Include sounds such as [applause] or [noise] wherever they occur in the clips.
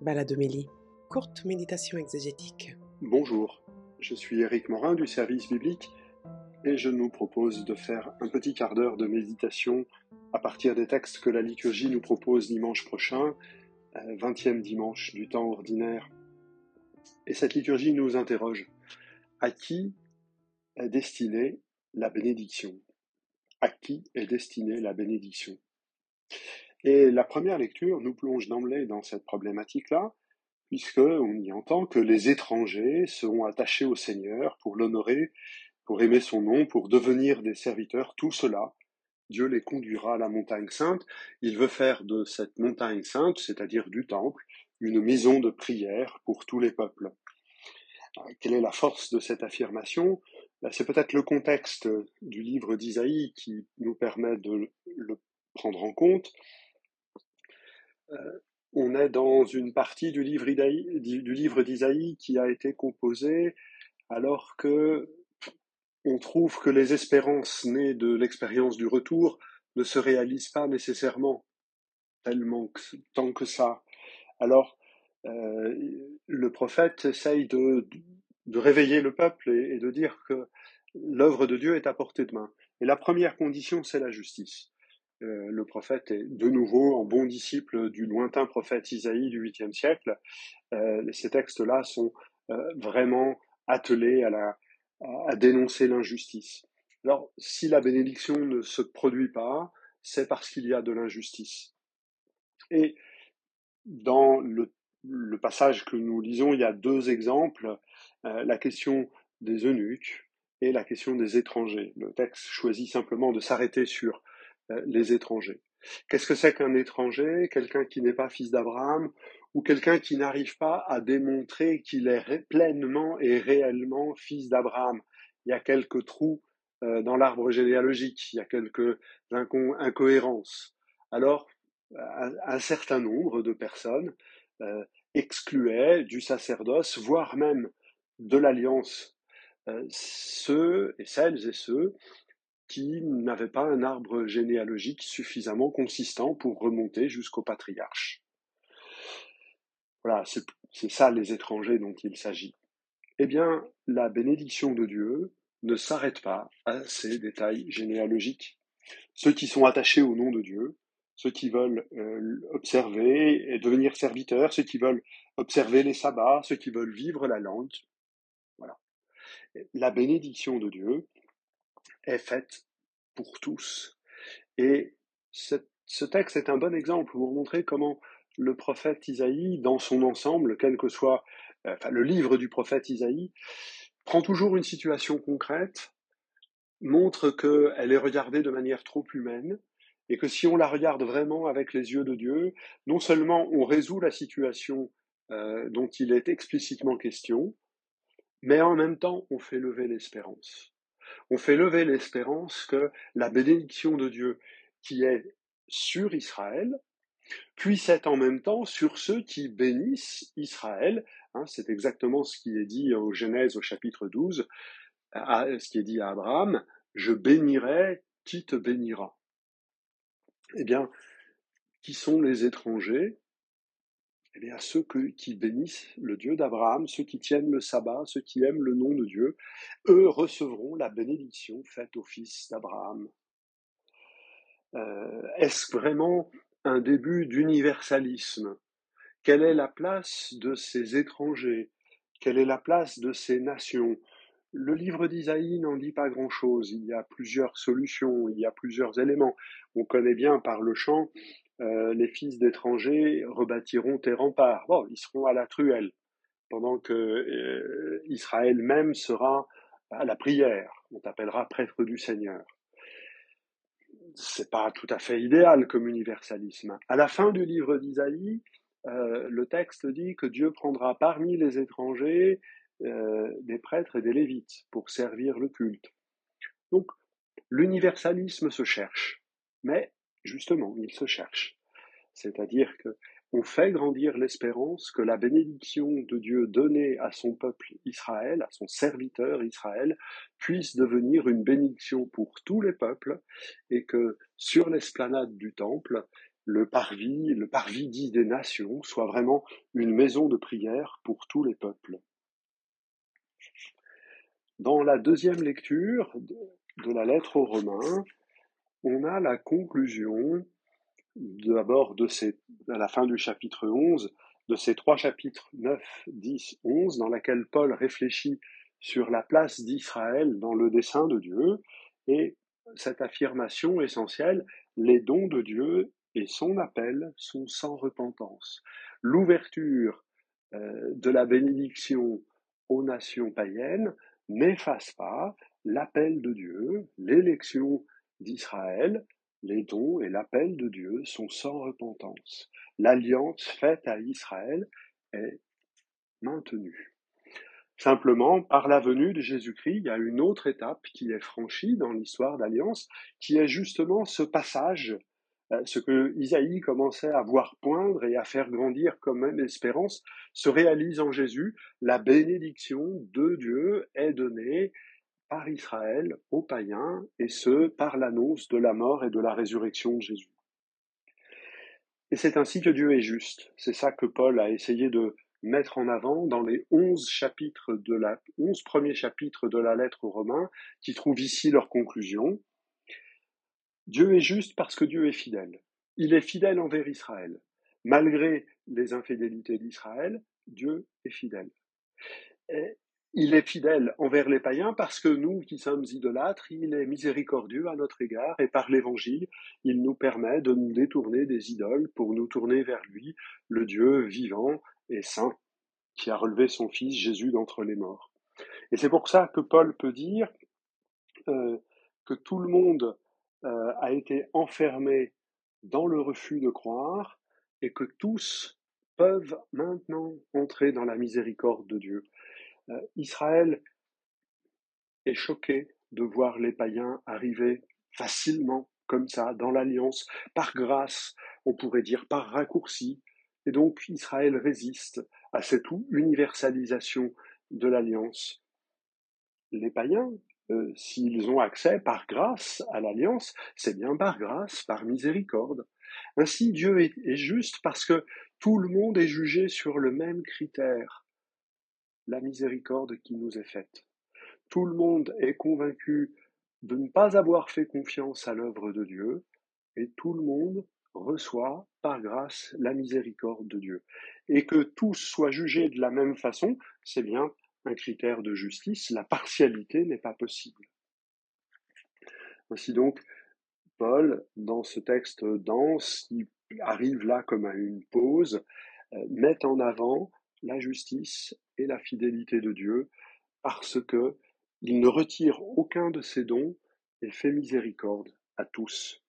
Baladomélie, courte méditation exégétique. Bonjour, je suis Éric Morin du service biblique et je nous propose de faire un petit quart d'heure de méditation à partir des textes que la liturgie nous propose dimanche prochain, 20e euh, dimanche du temps ordinaire. Et cette liturgie nous interroge. À qui est destinée la bénédiction? À qui est destinée la bénédiction? Et la première lecture nous plonge d'emblée dans cette problématique-là, puisqu'on y entend que les étrangers seront attachés au Seigneur pour l'honorer, pour aimer son nom, pour devenir des serviteurs, tout cela, Dieu les conduira à la montagne sainte. Il veut faire de cette montagne sainte, c'est-à-dire du temple, une maison de prière pour tous les peuples. Quelle est la force de cette affirmation? Ben, C'est peut-être le contexte du livre d'Isaïe qui nous permet de le prendre en compte. Euh, on est dans une partie du livre, d'Isaïe qui a été composée alors que on trouve que les espérances nées de l'expérience du retour ne se réalisent pas nécessairement tellement tant que ça. Alors, euh, le prophète essaye de, réveiller le peuple et de dire que l'œuvre de Dieu est à portée de main. Et la première condition, c'est la justice. Euh, le prophète est de nouveau en bon disciple du lointain prophète Isaïe du 8e siècle. Euh, ces textes-là sont euh, vraiment attelés à, dénoncer l'injustice. Alors, si la bénédiction ne se produit pas, c'est parce qu'il y a de l'injustice. Et dans le, passage que nous lisons, il y a deux exemples, la question des eunuques et la question des étrangers. Le texte choisit simplement de s'arrêter sur les étrangers. Qu'est-ce que c'est qu'un étranger? Quelqu'un qui n'est pas fils d'Abraham ou quelqu'un qui n'arrive pas à démontrer qu'il est pleinement et réellement fils d'Abraham? Il y a quelques trous euh, dans l'arbre généalogique, il y a quelques incohérences. Alors, un, certain nombre de personnes euh, excluaient du sacerdoce, voire même de l'alliance, ceux et celles et ceux qui pas un arbre généalogique suffisamment consistant pour remonter jusqu'au patriarche. Voilà, c'est ça les étrangers dont il s'agit. Eh bien, la bénédiction de Dieu ne s'arrête pas à ces détails généalogiques. Ceux qui sont attachés au nom de Dieu, ceux qui veulent euh, observer et devenir serviteurs, ceux qui veulent observer les sabbats, ceux qui veulent vivre la langue. Voilà. La bénédiction de Dieu, est faite pour tous. Et ce texte est un bon exemple pour montrer comment le prophète Isaïe, dans son ensemble, quel que soit enfin, le livre du prophète Isaïe, prend toujours une situation concrète, montre qu'elle est regardée de manière trop humaine, et que si on la regarde vraiment avec les yeux de Dieu, non seulement on résout la situation euh, dont il est explicitement question, mais en même temps on fait lever l'espérance on fait lever l'espérance que la bénédiction de Dieu qui est sur Israël puisse être en même temps sur ceux qui bénissent Israël. Hein, c'est exactement ce qui est dit au Genèse au chapitre 12, ce qui est dit à Abraham, je bénirai qui te bénira. Eh bien, qui sont les étrangers? Eh bien, ceux qui bénissent le Dieu d'Abraham, ceux qui tiennent le sabbat, ceux qui aiment le nom de Dieu, eux recevront la bénédiction faite au fils d'Abraham. Euh, est-ce vraiment un début d'universalisme? Quelle est la place de ces étrangers? Quelle est la place de ces nations? Le livre d'Isaïe n'en dit pas grand-chose. Il y a plusieurs solutions, il y a plusieurs éléments. On connaît bien par le chant euh, les fils d'étrangers rebâtiront tes remparts. Bon, ils seront à la truelle, pendant que euh, Israël même sera à la prière. On t'appellera prêtre du Seigneur. C'est pas tout à fait idéal comme universalisme. À la fin du livre d'Isaïe, euh, le texte dit que Dieu prendra parmi les étrangers des prêtres et des lévites pour servir le culte. Donc, l'universalisme se cherche, mais justement, il se cherche. C'est-à-dire que on fait grandir l'espérance que la bénédiction de Dieu donnée à son peuple Israël, à son serviteur Israël, puisse devenir une bénédiction pour tous les peuples et que sur l'esplanade du temple, le parvis, le parvis dit des nations, soit vraiment une maison de prière pour tous les peuples. Dans la deuxième lecture de la lettre aux Romains, on a la conclusion d'abord de ces, à la fin du chapitre 11, de ces trois chapitres 9, 10, 11, dans laquelle Paul réfléchit sur la place d'Israël dans le dessein de Dieu, et cette affirmation essentielle, les dons de Dieu et son appel sont sans repentance. L'ouverture euh, de la bénédiction aux nations païennes n'efface pas l'appel de Dieu, l'élection d'Israël, les dons et l'appel de Dieu sont sans repentance. L'alliance faite à Israël est maintenue. Simplement, par la venue de Jésus-Christ, il y a une autre étape qui est franchie dans l'histoire d'Alliance, qui est justement ce passage, euh, ce que Isaïe commençait à voir poindre et à faire grandir comme une espérance, se réalise en Jésus. La bénédiction de Dieu est donnée par Israël aux païens, et ce, par l'annonce de la mort et de la résurrection de Jésus. Et c'est ainsi que Dieu est juste. C'est ça que Paul a essayé de mettre en avant dans les onze chapitres de la, onze premiers chapitres de la lettre aux Romains, qui trouvent ici leur conclusion. Dieu est juste parce que Dieu est fidèle. Il est fidèle envers Israël. Malgré les infidélités d'Israël, Dieu est fidèle. Et il est fidèle envers les païens parce que nous qui sommes idolâtres, il est miséricordieux à notre égard et par l'évangile, il nous permet de nous détourner des idoles pour nous tourner vers lui, le Dieu vivant et saint, qui a relevé son Fils Jésus d'entre les morts. Et c'est pour ça que Paul peut dire euh, que tout le monde euh, a été enfermé dans le refus de croire et que tous peuvent maintenant entrer dans la miséricorde de Dieu. Euh, Israël est choqué de voir les païens arriver facilement comme ça dans l'alliance, par grâce, on pourrait dire par raccourci, et donc Israël résiste à cette universalisation de l'alliance. Les païens, euh, s'ils ont accès par grâce à l'alliance, c'est bien par grâce, par miséricorde. Ainsi Dieu est, est juste parce que tout le monde est jugé sur le même critère, la miséricorde qui nous est faite. Tout le monde est convaincu de ne pas avoir fait confiance à l'œuvre de Dieu, et tout le monde reçoit par grâce la miséricorde de Dieu. Et que tous soient jugés de la même façon, c'est bien un critère de justice, la partialité n'est pas possible. Ainsi donc, Paul, dans ce texte dense, qui arrive là comme à une pause, euh, met en avant la justice et la fidélité de Dieu, parce que il ne retire aucun de ses dons et fait miséricorde à tous.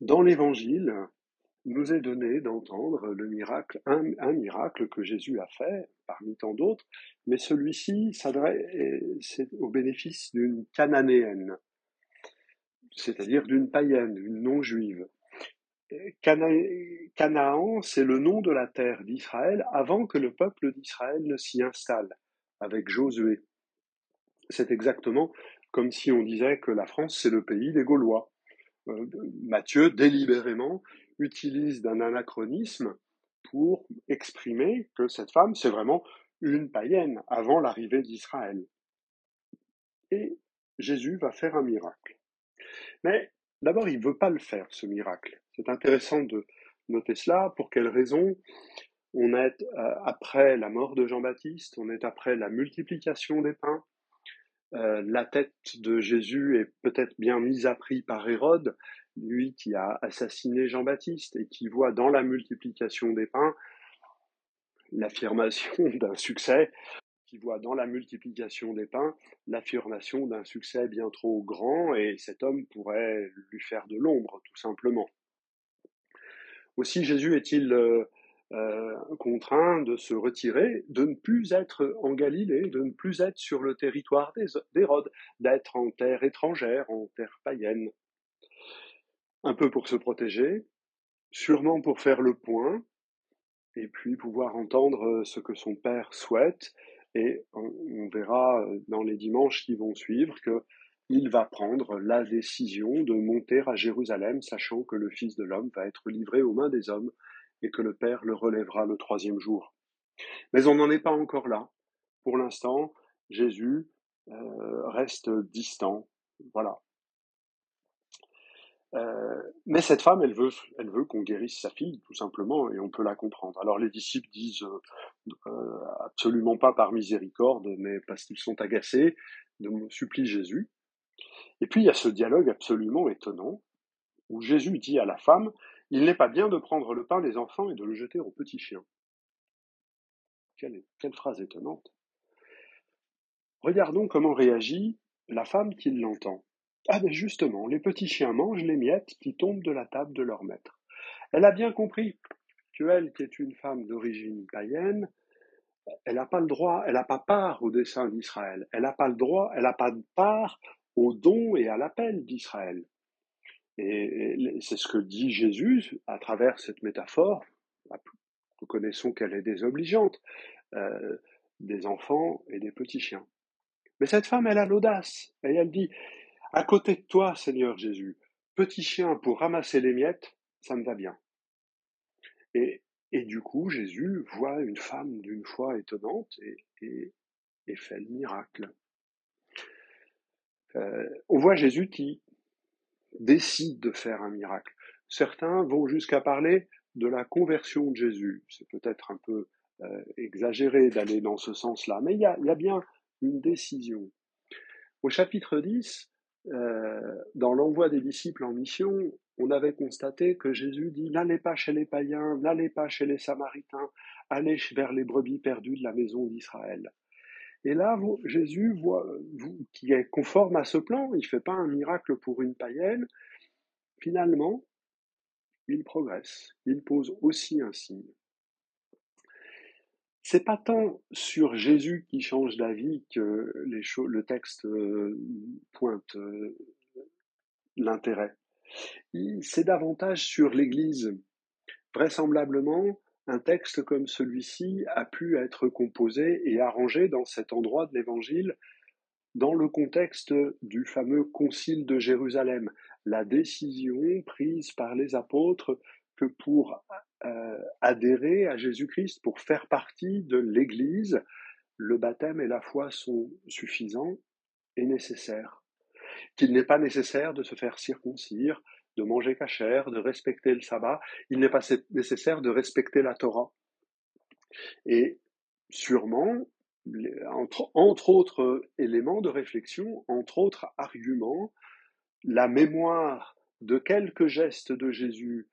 Dans l'Évangile, nous est donné d'entendre le miracle, un, miracle que Jésus a fait parmi tant d'autres, mais celui-ci s'adresse au bénéfice d'une cananéenne, c'est-à-dire d'une païenne, d'une non-juive. Canaan, c'est le nom de la terre d'Israël avant que le peuple d'Israël ne s'y installe, avec Josué. C'est exactement comme si on disait que la France, c'est le pays des Gaulois. Euh, Matthieu, délibérément, utilise d'un anachronisme pour exprimer que cette femme, c'est vraiment une païenne avant l'arrivée d'Israël. Et Jésus va faire un miracle. Mais d'abord, il ne veut pas le faire, ce miracle. C'est intéressant de noter cela. Pour quelle raison? On est euh, après la mort de Jean-Baptiste, on est après la multiplication des pains, euh, la tête de Jésus est peut-être bien mise à prix par Hérode, lui qui a assassiné Jean-Baptiste et qui voit dans la multiplication des pains l'affirmation [laughs] d'un succès, qui voit dans la multiplication des pains l'affirmation d'un succès bien trop grand et cet homme pourrait lui faire de l'ombre tout simplement. Aussi Jésus est-il euh, euh, contraint de se retirer, de ne plus être en Galilée, de ne plus être sur le territoire d'Hérode, d'être en terre étrangère, en terre païenne. Un peu pour se protéger, sûrement pour faire le point, et puis pouvoir entendre ce que son père souhaite. Et on, verra dans les dimanches qui vont suivre que il va prendre la décision de monter à Jérusalem, sachant que le Fils de l'homme va être livré aux mains des hommes et que le Père le relèvera le troisième jour. Mais on n'en est pas encore là. Pour l'instant, Jésus euh, reste distant. Voilà. Euh, mais cette femme, elle veut, elle veut qu'on guérisse sa fille, tout simplement, et on peut la comprendre. Alors les disciples disent euh, absolument pas par miséricorde, mais parce qu'ils sont agacés, de supplient Jésus. Et puis il y a ce dialogue absolument étonnant où Jésus dit à la femme Il n'est pas bien de prendre le pain des enfants et de le jeter aux petits chiens. Quelle phrase étonnante. Regardons comment réagit la femme qui l'entend. Ah ben justement, les petits chiens mangent les miettes qui tombent de la table de leur maître. Elle a bien compris que elle, qui est une femme d'origine païenne, elle n'a pas le droit, elle n'a pas part au dessein d'Israël. Elle n'a pas le droit, elle n'a pas de part au don et à l'appel d'Israël. Et c'est ce que dit Jésus à travers cette métaphore. Nous connaissons qu'elle est désobligeante, euh, des enfants et des petits chiens. Mais cette femme, elle a l'audace, et elle dit, à côté de toi, Seigneur Jésus, petit chien pour ramasser les miettes, ça me va bien. Et, et du coup, Jésus voit une femme d'une foi étonnante et, et, fait le miracle. Euh, on voit Jésus qui décide de faire un miracle. Certains vont jusqu'à parler de la conversion de Jésus. C'est peut-être un peu euh, exagéré d'aller dans ce sens-là, mais il y a, y a bien une décision. Au chapitre 10, euh, dans l'envoi des disciples en mission, on avait constaté que Jésus dit N'allez pas chez les païens, n'allez pas chez les samaritains, allez vers les brebis perdues de la maison d'Israël. Et là, Jésus, voit, qui est conforme à ce plan, il ne fait pas un miracle pour une païenne, finalement, il progresse, il pose aussi un signe. C'est pas tant sur Jésus qui change d'avis que les le texte euh, pointe euh, l'intérêt. C'est davantage sur l'Église. Vraisemblablement, un texte comme celui-ci a pu être composé et arrangé dans cet endroit de l'Évangile dans le contexte du fameux Concile de Jérusalem, la décision prise par les apôtres que pour euh, adhérer à Jésus-Christ, pour faire partie de l'Église, le baptême et la foi sont suffisants et nécessaires. Qu'il n'est pas nécessaire de se faire circoncire, de manger cachère, de respecter le sabbat, il n'est pas nécessaire de respecter la Torah. Et sûrement, entre, entre, autres éléments de réflexion, entre autres arguments, la mémoire de quelques gestes de Jésus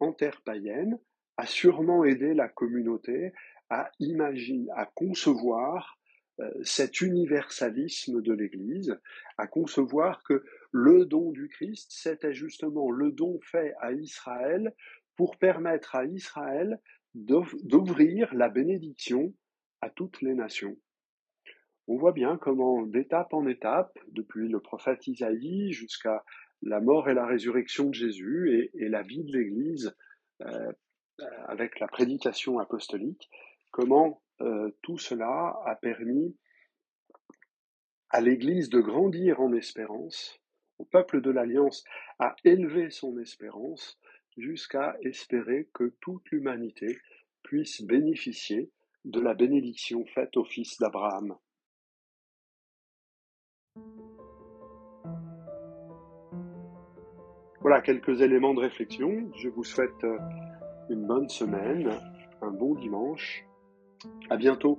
en terre païenne a sûrement aidé la communauté à imaginer, à concevoir euh, cet universalisme de l'Église, à concevoir que le don du Christ, c'était justement le don fait à Israël pour permettre à Israël d'ouvrir la bénédiction à toutes les nations. On voit bien comment, d'étape en étape, depuis le prophète Isaïe jusqu'à la mort et la résurrection de Jésus et, la vie de l'Église euh, avec la prédication apostolique, comment euh, tout cela a permis à l'Église de grandir en espérance, au peuple de l'Alliance à élever son espérance jusqu'à espérer que toute l'humanité puisse bénéficier de la bénédiction faite au fils d'Abraham. Voilà quelques éléments de réflexion. Je vous souhaite euh, une bonne semaine, un bon dimanche. À bientôt.